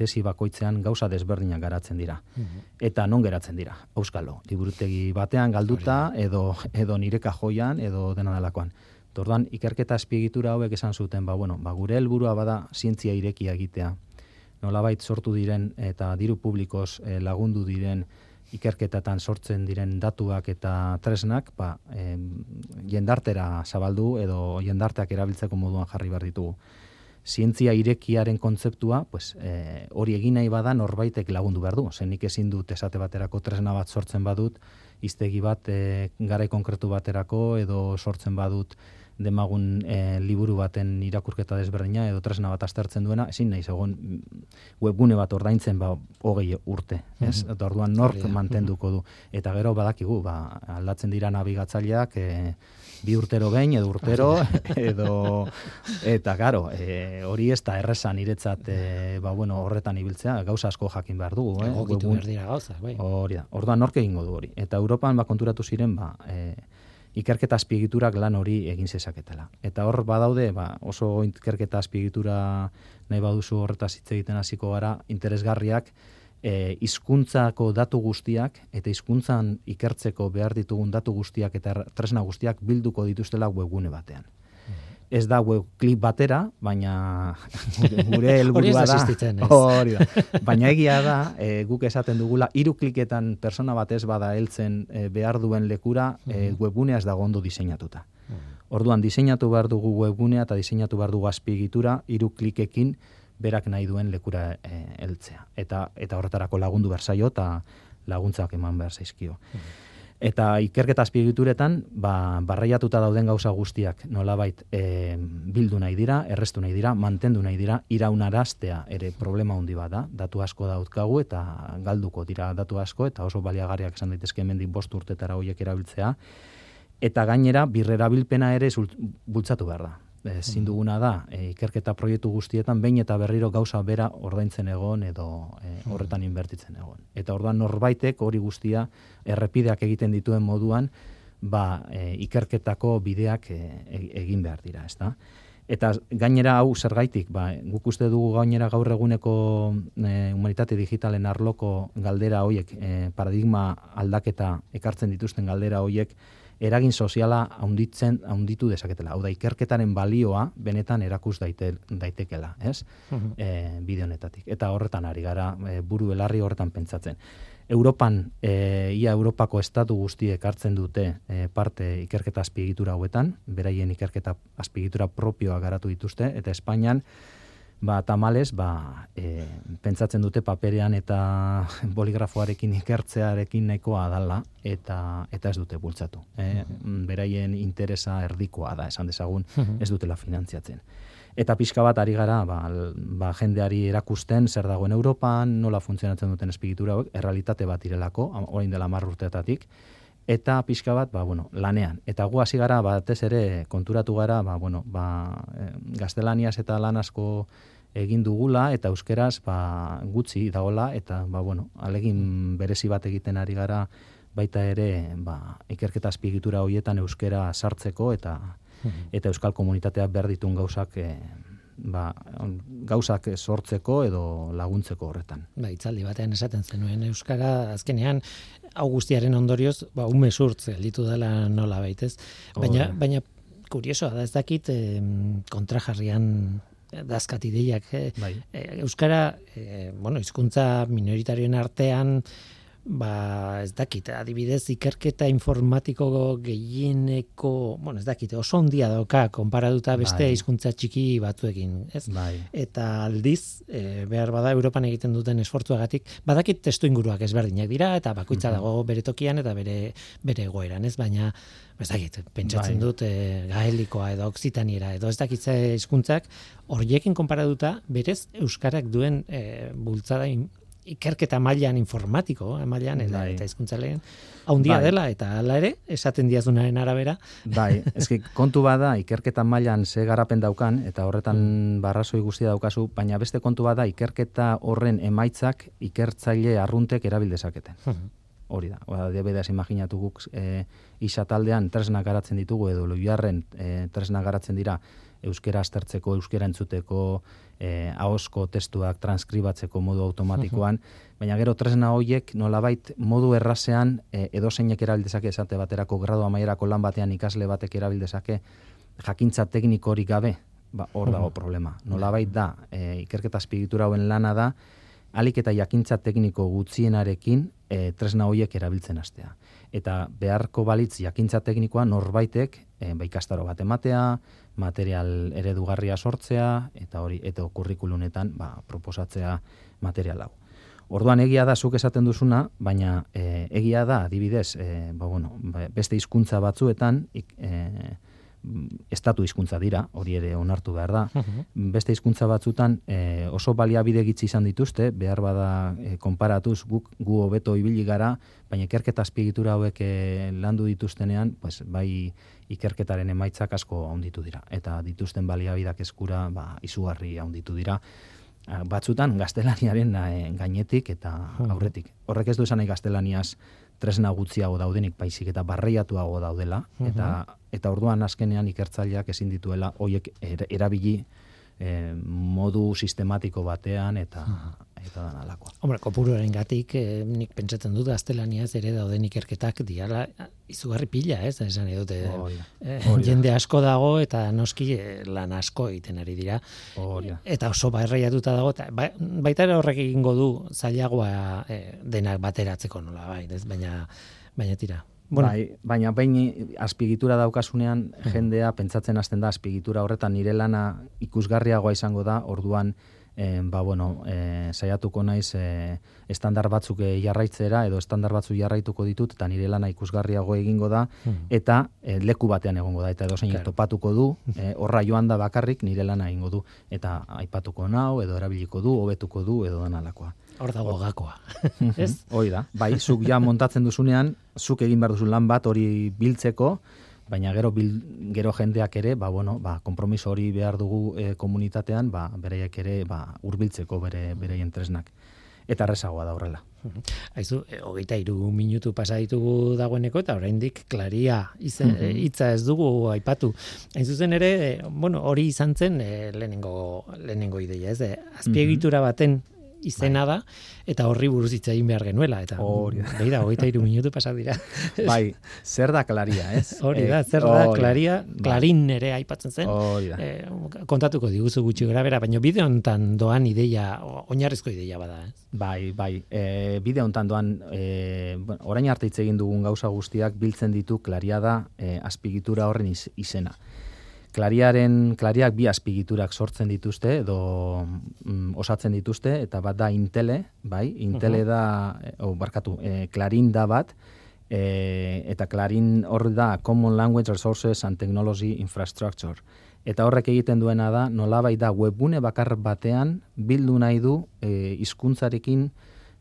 tesi bakoitzean gauza desberdinak garatzen dira. Mhm. Eta non geratzen dira? Euskalo, liburutegi batean galduta, edo, edo nire kajoian, edo dena delakoan. Tordan, ikerketa azpiegitura hauek esan zuten, ba, bueno, ba, gure helburua bada zientzia irekia egitea, nolabait sortu diren eta diru publikoz eh, lagundu diren ikerketatan sortzen diren datuak eta tresnak, ba, jendartera zabaldu edo jendarteak erabiltzeko moduan jarri behar ditugu. Zientzia irekiaren kontzeptua, pues, e, hori egin nahi bada norbaitek lagundu behar du. Zer ezin dut esate baterako tresna bat sortzen badut, iztegi bat e, garai konkretu baterako edo sortzen badut demagun e, liburu baten irakurketa desberdina edo tresna bat aztertzen duena, ezin nahi zegoen mm, webgune bat ordaintzen ba hogei urte, ez? Eta orduan nork mantenduko du. Eta gero badakigu, ba, aldatzen dira nabigatzaileak e, bi urtero behin edo urtero edo eta claro, e, hori ez da erresan niretzat e, ba, bueno, horretan ibiltzea, gauza asko jakin behar dugu, eh? Egokitu behar dira gauza, bai. Hori da. Orduan nork egingo du hori. Eta Europan ba konturatu ziren, ba, e, ikerketa azpiegiturak lan hori egin zezaketela. Eta hor badaude, ba, oso ikerketa azpiegitura nahi baduzu horretaz hitz egiten hasiko gara, interesgarriak, e, izkuntzako datu guztiak eta hizkuntzan ikertzeko behar ditugun datu guztiak eta tresna guztiak bilduko dituztela webgune batean ez da web klip batera, baina gure helburua da. Hori da. Baina egia da, e, guk esaten dugula hiru kliketan persona batez bada heltzen e, behar duen lekura, e, webgunea ez dago ondo diseinatuta. Orduan diseinatu behar dugu webgunea eta diseinatu behar dugu azpiegitura hiru klikekin berak nahi duen lekura e, heltzea. Eta eta horretarako lagundu bersaio eta laguntzak eman behar zaizkio. Eta ikerketa azpiegituretan, ba, barraiatuta dauden gauza guztiak nolabait e, bildu nahi dira, errestu nahi dira, mantendu nahi dira, iraunaraztea ere problema handi bada, datu asko dautkagu eta galduko dira datu asko eta oso baliagarriak esan daitezke hemendik bost urtetara hoiek erabiltzea. Eta gainera, birrerabilpena ere bultzatu behar da ezin duguna da e, ikerketa proiektu guztietan behin eta berriro gauza bera ordaintzen egon edo e, horretan inbertitzen egon. Eta orduan norbaitek hori guztia errepideak egiten dituen moduan ba, e, ikerketako bideak e, e, egin behar dira, ezta? Eta gainera hau zergaitik, ba, guk uste dugu gainera gaur eguneko e, humanitate digitalen arloko galdera hoiek, e, paradigma aldaketa ekartzen dituzten galdera hoiek, eragin soziala haunditzen haunditu dezaketela. Hau da ikerketaren balioa benetan erakus daite, daitekela, ez? Uh bide honetatik. Eta horretan ari gara e, buru belarri horretan pentsatzen. Europan, e, ia Europako estatu guztiek hartzen dute e, parte ikerketa azpiegitura hauetan, beraien ikerketa azpiegitura propioa garatu dituzte, eta Espainian, ba, tamales, ba, e, pentsatzen dute paperean eta boligrafoarekin ikertzearekin nahikoa dala, eta eta ez dute bultzatu. E, beraien interesa erdikoa da, esan dezagun, ez dutela finantziatzen. Eta pixka bat ari gara, ba, ba, jendeari erakusten zer dagoen Europan, nola funtzionatzen duten espigitura hauek, errealitate bat irelako, orain dela mar urteetatik, eta pixka bat, ba, bueno, lanean. Eta gu hasi gara, batez ere, konturatu gara, ba, bueno, ba, e, gaztelaniaz eta lan asko egin dugula eta euskeraz ba, gutxi dagola eta ba, bueno, alegin berezi bat egiten ari gara baita ere ba, ikerketa azpiegitura hoietan euskera sartzeko eta mhm. eta euskal komunitatea behar ditun gauzak e, ba, gauzak sortzeko edo laguntzeko horretan. Ba, itzaldi batean esaten zenuen euskara azkenean augustiaren ondorioz ba, ume surtze ditu dela nola baitez. Baina, baina kuriosoa da ez dakit eh, kontrajarrian dazkat ideiak. Eh, bai. Eh, euskara, eh, bueno, hizkuntza minoritarioen artean, ba, ez dakit, adibidez, ikerketa informatiko gehieneko, bueno, ez dakit, oso ondia doka, konparatuta beste bai. hizkuntza txiki batzuekin, ez? Bai. Eta aldiz, e, behar bada, Europan egiten duten esfortzuagatik, badakit testu inguruak ezberdinak dira, eta bakoitza dago bere tokian eta bere, bere egoeran, ez? Baina, ez dakit, pentsatzen bai. dut, e, gaelikoa edo oksitaniera, edo ez dakit hizkuntzak horiekin konparatuta, berez, Euskarak duen e, bultzada ikerketa mailan informatiko, eh, mailan eta bai. eta hizkuntzalean haundia bai. dela eta hala ere esaten diazunaren arabera. Bai, eske kontu bada ikerketa mailan ze garapen daukan eta horretan mm. barrazoi guztia daukazu, baina beste kontu bada ikerketa horren emaitzak ikertzaile arruntek erabil dezaketen. Mm. Hori da. Oda de imaginatu guk eh isa taldean tresna garatzen ditugu edo loiarren eh tresna garatzen dira euskera aztertzeko, euskera entzuteko, eh, ahosko testuak transkribatzeko modu automatikoan, baina gero tresna hoiek nolabait modu errasean eh, edo zeinek erabildezake esate baterako gradu amaierako lan batean ikasle batek erabildezake jakintza teknikorik gabe, ba, hor dago problema. Nolabait da, eh, ikerketa azpigitura hauen lana da, alik eta jakintza tekniko gutxienarekin eh, tresna hoiek erabiltzen hastea. Eta beharko balitz jakintza teknikoa norbaitek e, ba ikastaro bat ematea, material eredugarria sortzea eta hori eta kurrikulunetan ba, proposatzea material hau. Orduan egia da zuk esaten duzuna, baina e, egia da adibidez, e, ba, bueno, ba, beste hizkuntza batzuetan e, estatu hizkuntza dira, hori ere onartu behar da. Beste hizkuntza batzutan e, oso baliabide gitzi izan dituzte, behar bada e, konparatuz guk gu hobeto ibili gara, baina ikerketa azpiegitura hauek e, landu dituztenean, pues, bai ikerketaren emaitzak asko handitu dira. Eta dituzten baliabidak eskura ba, izugarri handitu dira batzutan gaztelaniaren gainetik eta aurretik. Horrek ez du esan nahi gaztelaniaz tresna gutxiago daudenik baizik eta barreiatuago daudela. Eta eta orduan azkenean ikertzaileak ezin dituela hoiek erabili e, modu sistematiko batean eta eta dan alakoa. Hombre, kopuruaren gatik, eh, nik pentsatzen dut gaztelania ere dauden ikerketak diala izugarri pila, ez? Esan edute, eh, jende asko dago eta noski eh, lan asko egiten ari dira. Eta oso barreiatuta dago, eta ba, baita ere horrek egingo du zailagoa eh, denak bateratzeko nola, bai, ez? Baina, baina tira, Bueno. Bai, baina behin azpigitura daukasunean jendea pentsatzen hasten da azpigitura horretan nire lana ikusgarriagoa izango da, orduan e, ba, bueno, e, saiatuko naiz e, estandar batzuk jarraitzera edo estandar batzuk jarraituko ditut eta nire lana ikusgarriago egingo da eta e, leku batean egongo da eta edo zein topatuko du e, horra joan da bakarrik nire lana egingo du eta aipatuko nau edo erabiliko du hobetuko du edo danalakoa. Hor dago gakoa. ez? Hoi da. Bai, zuk ja montatzen duzunean, zuk egin behar duzun lan bat hori biltzeko, baina gero bil, gero jendeak ere, ba bueno, ba konpromiso hori behar dugu e, komunitatean, ba bereiek ere ba hurbiltzeko bere bereien tresnak. Eta errezagoa da horrela. Aizu, e, hogeita iru minutu pasa ditugu dagoeneko, eta oraindik klaria hitza ez dugu aipatu. Hain zuzen ere, e, bueno, hori izan zen e, lehenengo, lehenengo ideia, ez? azpiegitura baten izena bai. da, eta horri buruz hitz egin behar genuela, eta hori da, behi da, hogeita iru minutu pasat dira. bai, zer da klaria, ez? Hori da, zer da klaria, bai. klarin nere aipatzen zen. Eh, kontatuko diguzu gutxi gara bera, baina bide honetan doan ideia, oinarrizko ideia bada, ez? Bai, bai, e, bide honetan doan, e, bueno, orain arte hitz egin dugun gauza guztiak biltzen ditu klaria da e, azpigitura horren izena. Klariaren, klariak bi azpigiturak sortzen dituzte edo mm, osatzen dituzte eta bat da Intele, bai? Intele da, eh, oh, barkatu, e, Clarin da bat e, eta Clarin hor da Common Language Resources and Technology Infrastructure. Eta horrek egiten duena da, nolabait da webgune bakar batean bildu nahi du e, hizkuntzarekin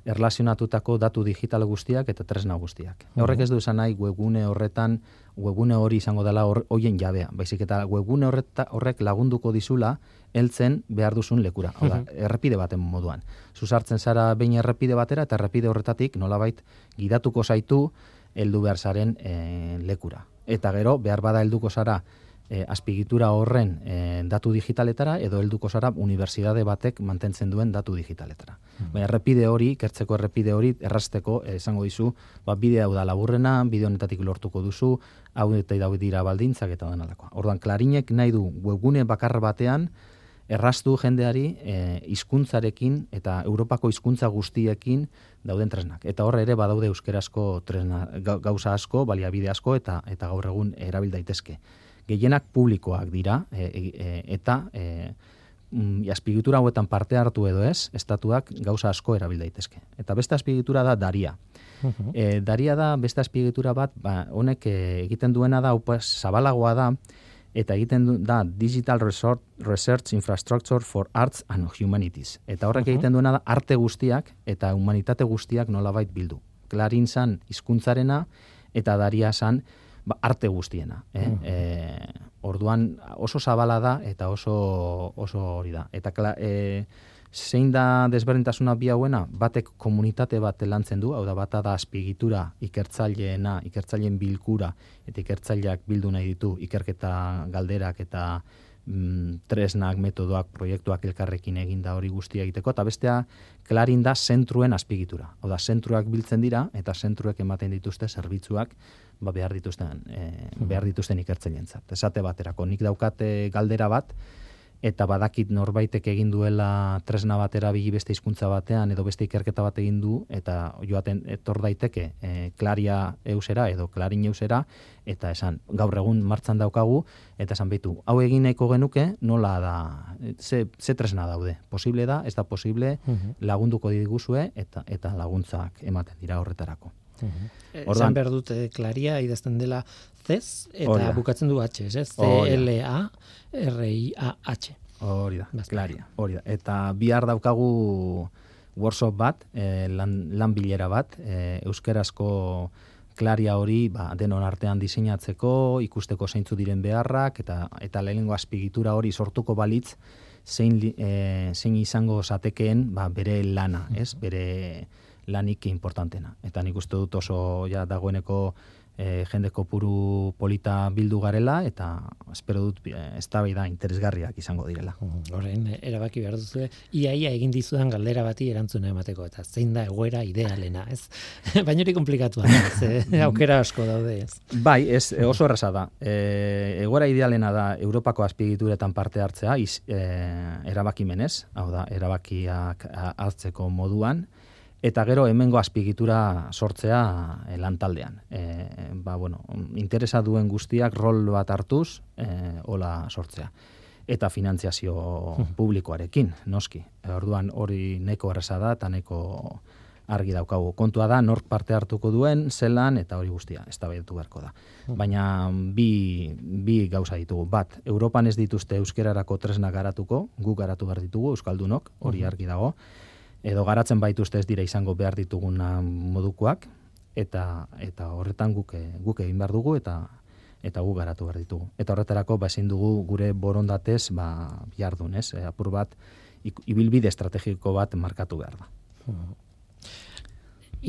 erlazionatutako datu digital guztiak eta tresna guztiak. Horrek ez du esan nahi webgune horretan webgune hori izango dela hoien jabea. Baizik eta webgune horreta, horrek lagunduko dizula heltzen behar duzun lekura. Hau da, errepide baten moduan. Zuzartzen zara behin errepide batera eta errepide horretatik nolabait gidatuko zaitu heldu behar zaren e, lekura. Eta gero, behar bada helduko zara e, azpigitura horren e, datu digitaletara edo helduko zara unibertsitate batek mantentzen duen datu digitaletara. Mm. Baina errepide hori, kertzeko errepide hori errasteko eh, esango dizu, ba bidea hau da laburrena, bide honetatik lortuko duzu, hau eta dau dira baldintzak eta denalakoa. Orduan klarinek nahi du webgune bakar batean errastu jendeari e, hizkuntzarekin eta Europako hizkuntza guztiekin dauden tresnak. Eta horre ere badaude euskerazko tresna gauza asko, baliabide asko eta eta gaur egun erabil daitezke gehienak publikoak dira e, e, e eta e, mm, azpigitura hauetan parte hartu edo ez, estatuak gauza asko erabil daitezke. Eta beste azpigitura da daria. E, daria da beste azpigitura bat, ba, honek e, egiten duena da, upaz, zabalagoa da, eta egiten du, da Digital Resort, Research Infrastructure for Arts and Humanities. Eta horrek egiten duena da arte guztiak eta humanitate guztiak nolabait bildu. Klarin zan hizkuntzarena eta daria zan ba, arte guztiena. Eh? Mm. orduan oso zabala da eta oso oso hori da. Eta kla, e, zein da desberdintasuna bi hauena? Batek komunitate bat lantzen du, hau da bata da azpigitura ikertzaileena, ikertzaileen bilkura eta ikertzaileak bildu nahi ditu ikerketa galderak eta mm, tresnak, metodoak, proiektuak elkarrekin egin da hori guztia egiteko, eta bestea, klarin da zentruen azpigitura. Hau da, zentruak biltzen dira, eta zentruek ematen dituzte zerbitzuak, ba, behar dituzten, e, behar dituzten ikertzen jentzat. Esate baterako, nik daukate galdera bat, eta badakit norbaitek egin duela tresna bat erabili beste hizkuntza batean edo beste ikerketa bat egin du eta joaten etor daiteke e, klaria eusera edo klarin eusera eta esan gaur egun martzan daukagu eta esan behitu hau egin nahiko genuke nola da ze, ze tresna daude posible da ez da posible mhm. lagunduko diguzue eta eta laguntzak ematen dira horretarako mhm. Ordan behar dute klaria idazten dela CES eta bukatzen du H, ez? C L A R I A H. Hori da, klaria. Hori da. Eta bihar daukagu workshop bat, e, lan, lan bilera bat, e, euskerazko klaria hori ba, denon artean diseinatzeko, ikusteko zeintzu diren beharrak, eta eta lehenengo azpigitura hori sortuko balitz, zein, e, zein izango zatekeen ba, bere lana, ez? Bere lanik importantena. Eta nik uste dut oso ja dagoeneko e, jende kopuru polita bildu garela eta espero dut e, eztabaida interesgarriak izango direla. Horren erabaki behar duzu iaia egin dizudan galdera bati erantzuna emateko eta zein da egoera idealena, ez? Baina hori komplikatuta da, ez? aukera asko daude, ez? Bai, ez oso erraza da. E, egoera idealena da Europako azpigituretan parte hartzea, iz, e, erabakimenez, hau da, erabakiak hartzeko moduan, eta gero hemengo azpigitura sortzea e, lantaldean. E, ba, bueno, interesa duen guztiak rol bat hartuz, e, hola sortzea. Eta finantziazio hmm. publikoarekin, noski. Orduan hori neko erresa da eta neko argi daukagu. Kontua da, nork parte hartuko duen, zelan, eta hori guztia, ez da beharko da. Hmm. Baina bi, bi gauza ditugu. Bat, Europan ez dituzte euskerarako tresna garatuko, guk garatu behar ditugu, euskaldunok, hori hmm. argi dago edo garatzen baituzte ez dira izango behar dituguna modukoak eta eta horretan guk guk egin behar dugu eta eta gu garatu behar ditugu. Eta horretarako ba ezin dugu gure borondatez ba jardun, ez? E, apur bat ibilbide estrategiko bat markatu behar da. Hmm.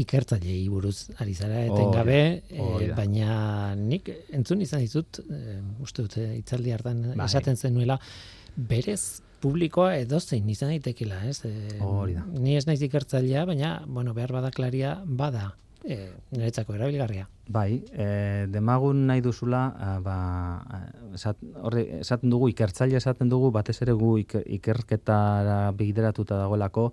Ikertzaile buruz ari zara etengabe, e, baina nik entzun izan dizut, e, uste dute itzaldi hartan bai. esaten zenuela berez publikoa edo zein izan daitekela, ez? E, Hori da. Ni ez naiz ikertzailea, baina bueno, behar bada klaria bada. E, niretzako erabilgarria. Bai, e, demagun nahi duzula, ba, esat, horre, esaten dugu, ikertzaile esaten dugu, batez ere gu ikerketara bideratuta dagoelako,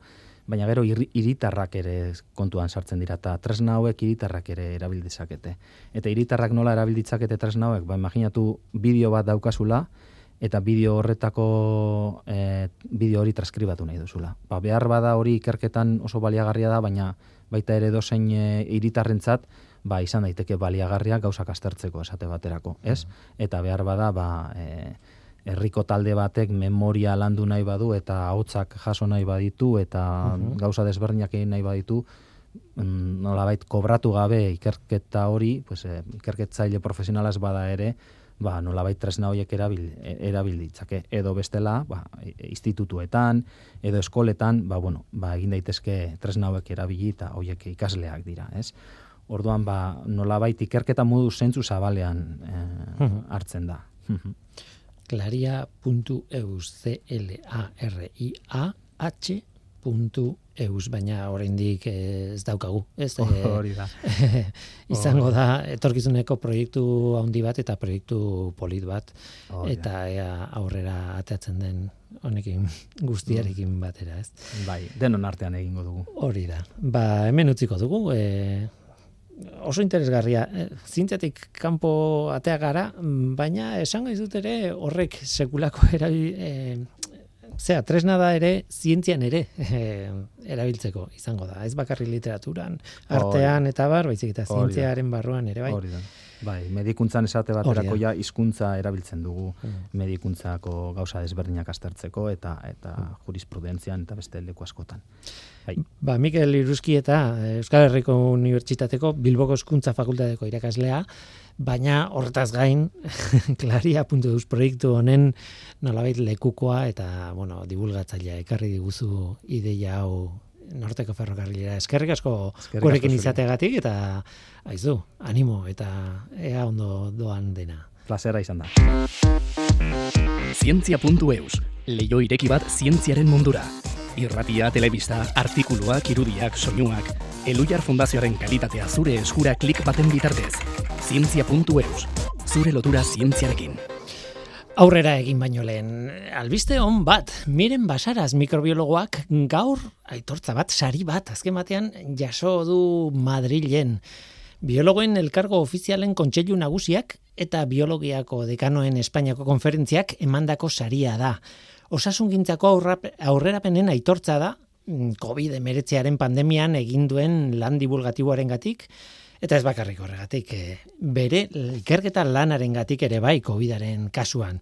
baina gero iritarrak ere kontuan sartzen dira, eta tresna hauek iritarrak ere erabildizakete. Eta iritarrak nola erabilditzakete tresna hauek, ba, imaginatu bideo bat daukazula, eta bideo horretako e, bideo hori transkribatu nahi duzula. Ba, behar bada hori ikerketan oso baliagarria da, baina baita ere dozein e, iritarrentzat, ba, izan daiteke baliagarria gauzak aztertzeko esate baterako, ez? Mm. Eta behar bada, ba, e, herriko talde batek memoria landu nahi badu eta ahotsak jaso nahi baditu eta mm gauza desberdinak egin nahi baditu, mm, nolabait kobratu gabe ikerketa hori, pues, ikerketzaile profesionalaz bada ere, ba, nolabait tresna horiek erabil, erabil ditzake. Edo bestela, ba, institutuetan, edo eskoletan, ba, bueno, ba, egin daitezke tresna hauek erabili eta horiek ikasleak dira, ez? Orduan, ba, nolabait ikerketa modu zentzu zabalean eh, hartzen da. Claria.eus, C-L-A-R-I-A-H eus, baina oraindik ez daukagu. Ez, oh, hori da. izango da, etorkizuneko proiektu handi bat eta proiektu polit bat, eta ea aurrera ateatzen den honekin guztiarekin mm. batera, ez? Bai, denon artean egingo dugu. Hori da. Ba, hemen utziko dugu, e, oso interesgarria. Zintzetik kanpo atea gara, baina esango izut ere horrek sekulako erabi, e, zera, tresna da ere, zientzian ere e, erabiltzeko izango da. Ez bakarri literaturan, artean eta bar, baizik eta zientziaren barruan ere, bai. Hori da. Bai, medikuntzan esate baterako ja hizkuntza erabiltzen dugu mm. medikuntzako gauza desberdinak aztertzeko eta eta mm. jurisprudentzian eta beste leku askotan. Bai. Ba, Mikel Iruski eta Euskal Herriko Unibertsitateko Bilboko Hezkuntza Fakultateko irakaslea, baina horretaz gain klaria.eus proiektu honen nolabait lekukoa eta bueno, divulgatzailea ekarri diguzu ideia hau norteko ferrokarrilera. Eskerrik asko gurekin izateagatik eta aizu, animo eta ea ondo doan dena. Plazera izan da. Zientzia.eus, leio ireki bat zientziaren mundura. Irratia, telebista, artikuluak, irudiak, soinuak, Elujar Fundazioaren kalitatea zure eskura klik baten bitartez. Zientzia.eus, zure lotura zientziarekin. Aurrera egin baino lehen, albiste on bat, miren basaraz mikrobiologoak gaur aitortza bat, sari bat, azken batean jaso du Madrilen. Biologoen elkargo ofizialen kontseilu nagusiak eta biologiako dekanoen Espainiako konferentziak emandako saria da. Osasungintzako aurrerapenen aitortza da, mm, COVID-19 pandemian egin duen lan divulgatiboaren gatik, Eta ez bakarrik horregatik, e, bere ikerketa lanaren gatik ere bai COVID-aren kasuan.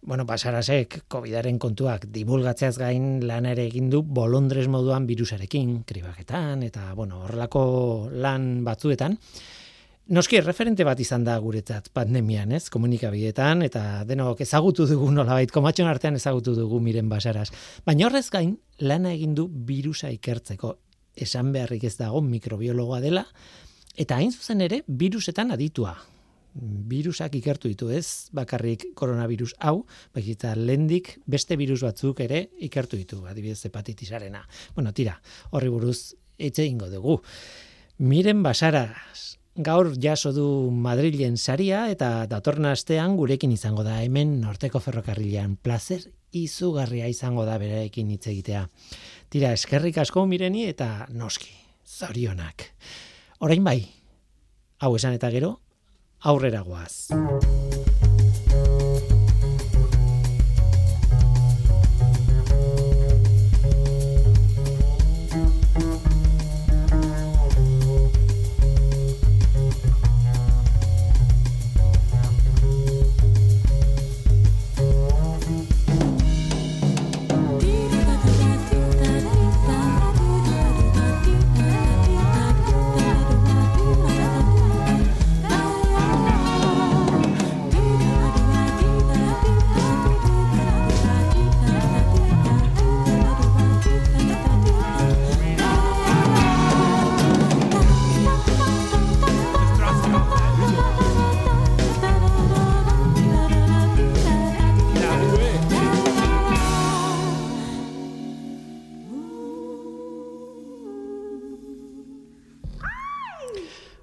Bueno, pasarasek COVID-aren kontuak divulgatzeaz gain lan ere egin du bolondrez moduan virusarekin, kribaketan, eta bueno, horrelako lan batzuetan. Noski, referente bat izan da guretzat pandemian, ez? Komunikabietan, eta denok ezagutu dugu nolabait, komatxon artean ezagutu dugu miren basaraz. Baina horrez gain, lana egin du virusa ikertzeko. Esan beharrik ez dago mikrobiologoa dela, Eta hain zuzen ere, virusetan aditua. Virusak ikertu ditu ez, bakarrik koronavirus hau, baita lendik beste virus batzuk ere ikertu ditu, adibidez hepatitisarena. Bueno, tira, horri buruz etxe ingo dugu. Miren basaraz, gaur jaso du Madrilen saria eta datorna astean gurekin izango da hemen norteko ferrokarrilean placer izugarria izango da beraekin hitz egitea. Tira, eskerrik asko mireni eta noski, zorionak. Orain bai, hau esan eta gero, aurrera goaz.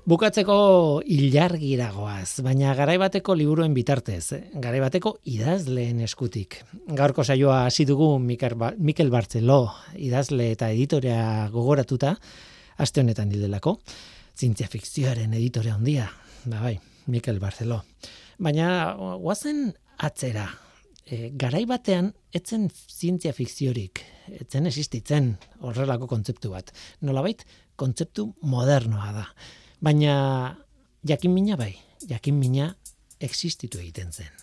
Bukatzeko ilargiragoaz, baina garaibateko liburuen bitartez, eh? garaibateko idazleen eskutik. Gaurko saioa hasi dugu ba-, Mikel Bartzeló idazle eta editorea gogoratuta, aste honetan dildelako, zientzia fikzioaren editore handia, ba bai, Mikel Bartzeló. Baina guazen atzera, e, garaibatean etzen zientzia fikziorik, etzen existitzen horrelako kontzeptu bat. Nolabait, kontzeptu modernoa da. Baina jakin mina bai, jakin mina existitu egiten zen.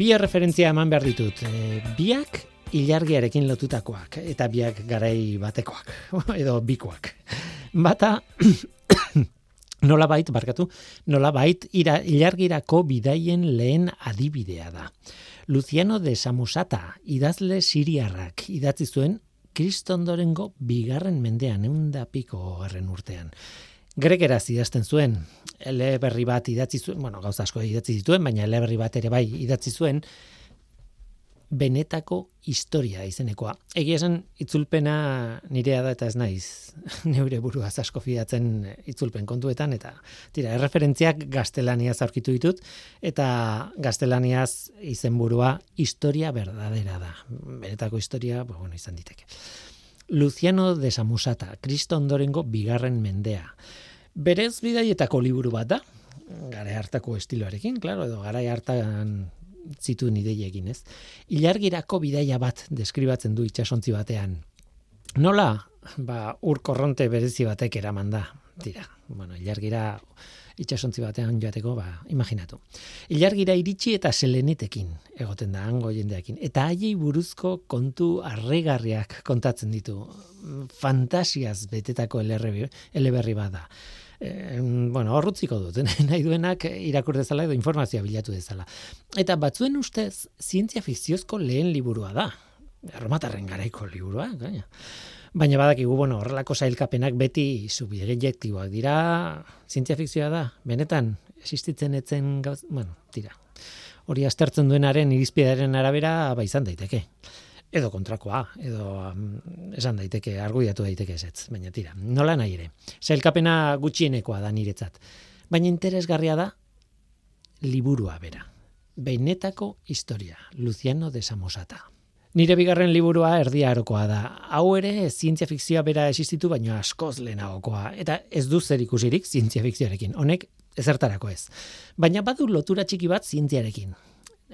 Bi referentzia eman behar ditut. E, biak ilargiarekin lotutakoak eta biak garai batekoak edo bikoak. Bata nola bait, barkatu, nola bait ira, ilargirako bidaien lehen adibidea da. Luciano de Samusata, idazle siriarrak, idatzi zuen kristondorengo bigarren mendean, eunda piko garren urtean. Grekeraz idazten zuen, eleberri bat idatzi zuen, bueno, gauza asko idatzi zituen, baina eleberri bat ere bai idatzi zuen, benetako historia izenekoa. Egia esan itzulpena nirea da eta ez naiz neure burua asko fidatzen itzulpen kontuetan eta tira erreferentziak gaztelaniaz aurkitu ditut eta gaztelaniaz izenburua historia verdadera da. Benetako historia, bueno, izan diteke. Luciano de Samusata, Kristo ondorengo bigarren mendea. Berez bidaietako liburu bat da, gara hartako estiloarekin, claro, edo gara hartan zituen ideiekin, ez? Ilargirako bidaia bat deskribatzen du itsasontzi batean. Nola, ba, ur korronte berezi batek eraman da, tira, bueno, ilargira itxasontzi batean joateko, ba, imaginatu. Ilargira iritsi eta selenitekin egoten da, hango jendeakin. Eta haiei buruzko kontu arregarriak kontatzen ditu. Fantasiaz betetako eleberri bada. E, bueno, horrutziko dut, nahi duenak irakur dezala edo informazioa bilatu dezala. Eta batzuen ustez, zientzia fikziozko lehen liburua da. Erromatarren garaiko liburua, gaina. Baina badakigu, bueno, horrelako sailkapenak beti subjektiboak dira, zientzia fikzioa da, benetan, existitzen etzen gauz, bueno, tira. Hori aztertzen duenaren irizpidearen arabera, ba izan daiteke. Edo kontrakoa, edo um, esan daiteke, argudiatu daiteke ez, baina tira, nola nahi ere. Sailkapena gutxienekoa da niretzat. Baina interesgarria da, liburua bera. Beinetako historia, Luciano de Samosata. Nire bigarren liburua erdia arokoa da. Hau ere zientzia fikzioa bera existitu baino askoz lehenagokoa eta ez du zer ikusirik zientzia fikzioarekin. Honek ezertarako ez. Baina badu lotura txiki bat zientziarekin.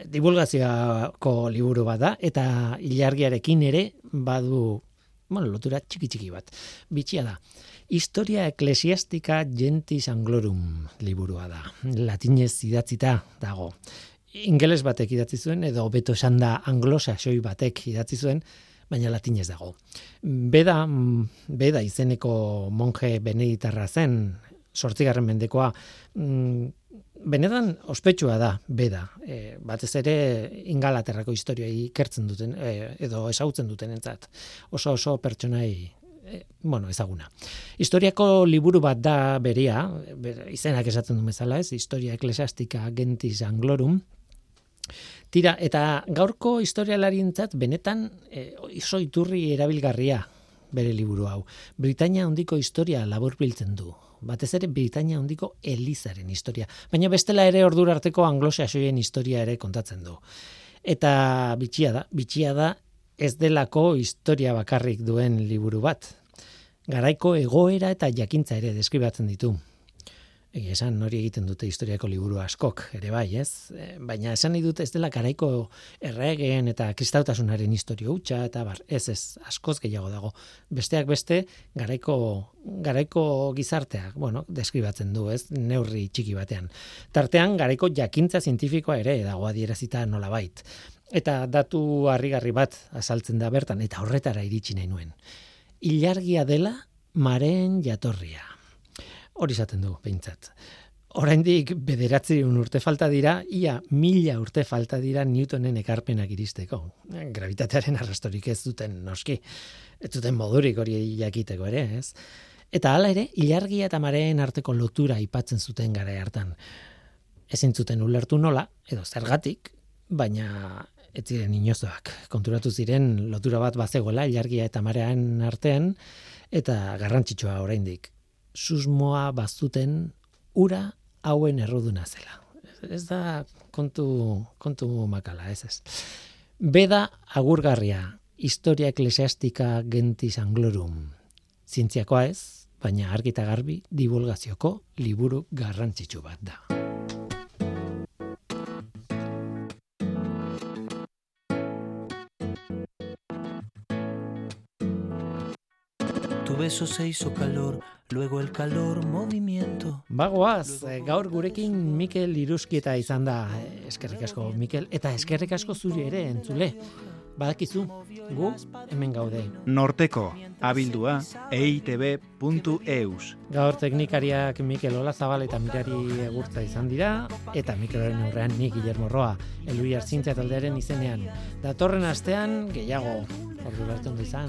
Divulgazioko liburu bat da eta ilargiarekin ere badu bueno, lotura txiki txiki bat. Bitxia da. Historia eklesiastika gentis anglorum liburua da. Latinez idatzita dago ingeles batek idatzi zuen, edo beto esan da anglosaxoi batek idatzi zuen, baina latinez dago. Beda, beda izeneko monje beneditarra zen, sortzigarren mendekoa, mm, benetan ospetsua da, beda. E, batez ere ingalaterrako historia ikertzen duten, e, edo esautzen duten entzat. Oso oso pertsonai e, bueno, ezaguna. Historiako liburu bat da berea, izenak esaten du bezala ez, historia eklesiastika gentis anglorum, Tira, eta gaurko historialarintzat benetan e, iso iturri erabilgarria bere liburu hau. Britania hondiko historia labur biltzen du. Batez ere Britania hondiko Elizaren historia. Baina bestela ere ordura arteko anglosaxoien historia ere kontatzen du. Eta bitxia da, bitxia da ez delako historia bakarrik duen liburu bat. Garaiko egoera eta jakintza ere deskribatzen ditu. Egia esan hori egiten dute historiako liburu askok, ere bai, ez? E, baina esan nahi dute ez dela garaiko erregeen eta kristautasunaren historio hutsa eta bar, ez ez, askoz gehiago dago. Besteak beste, garaiko, garaiko gizarteak, bueno, deskribatzen du, ez? Neurri txiki batean. Tartean, garaiko jakintza zientifikoa ere dago adierazita nola bait. Eta datu harrigarri bat azaltzen da bertan, eta horretara iritsi nahi nuen. ilargia dela mareen jatorria. Hori izaten du, peintzat. Oraindik bederatzi urte falta dira, ia mila urte falta dira Newtonen ekarpenak iristeko. Gravitatearen arrastorik ez duten noski. Ez duten modurik hori jakiteko ere, ez? Eta hala ere, ilargia eta mareen arteko lotura aipatzen zuten gara hartan. Ezin zuten ulertu nola, edo zergatik, baina ez ziren inozoak. Konturatu ziren lotura bat bazegoela ilargia eta marean artean, eta garrantzitsua oraindik. Susmoa bazuten ura hauen erruduna zela. Ez da kontu, kontu makala, ez ez. Beda agurgarria, historia eklesiastika gentis anglorum. Zientziakoa ez, baina argita garbi divulgazioko liburu garrantzitsu bat da. Tu beso se hizo calor, luego el calor movimiento. Bagoaz, eh, gaur gurekin Mikel Iruskieta izan da, eh, eskerrik asko Mikel, eta eskerrik asko zuri ere entzule. Badakizu, gu hemen gaude. Norteko, abildua, eitb.eus. Gaur teknikariak Mikel Olazabal eta Mirari Egurtza izan dira, eta Mikelaren aurrean nik Guillermo Roa, elui hartzintza taldearen izenean. Datorren astean, gehiago, ordu bertu izan,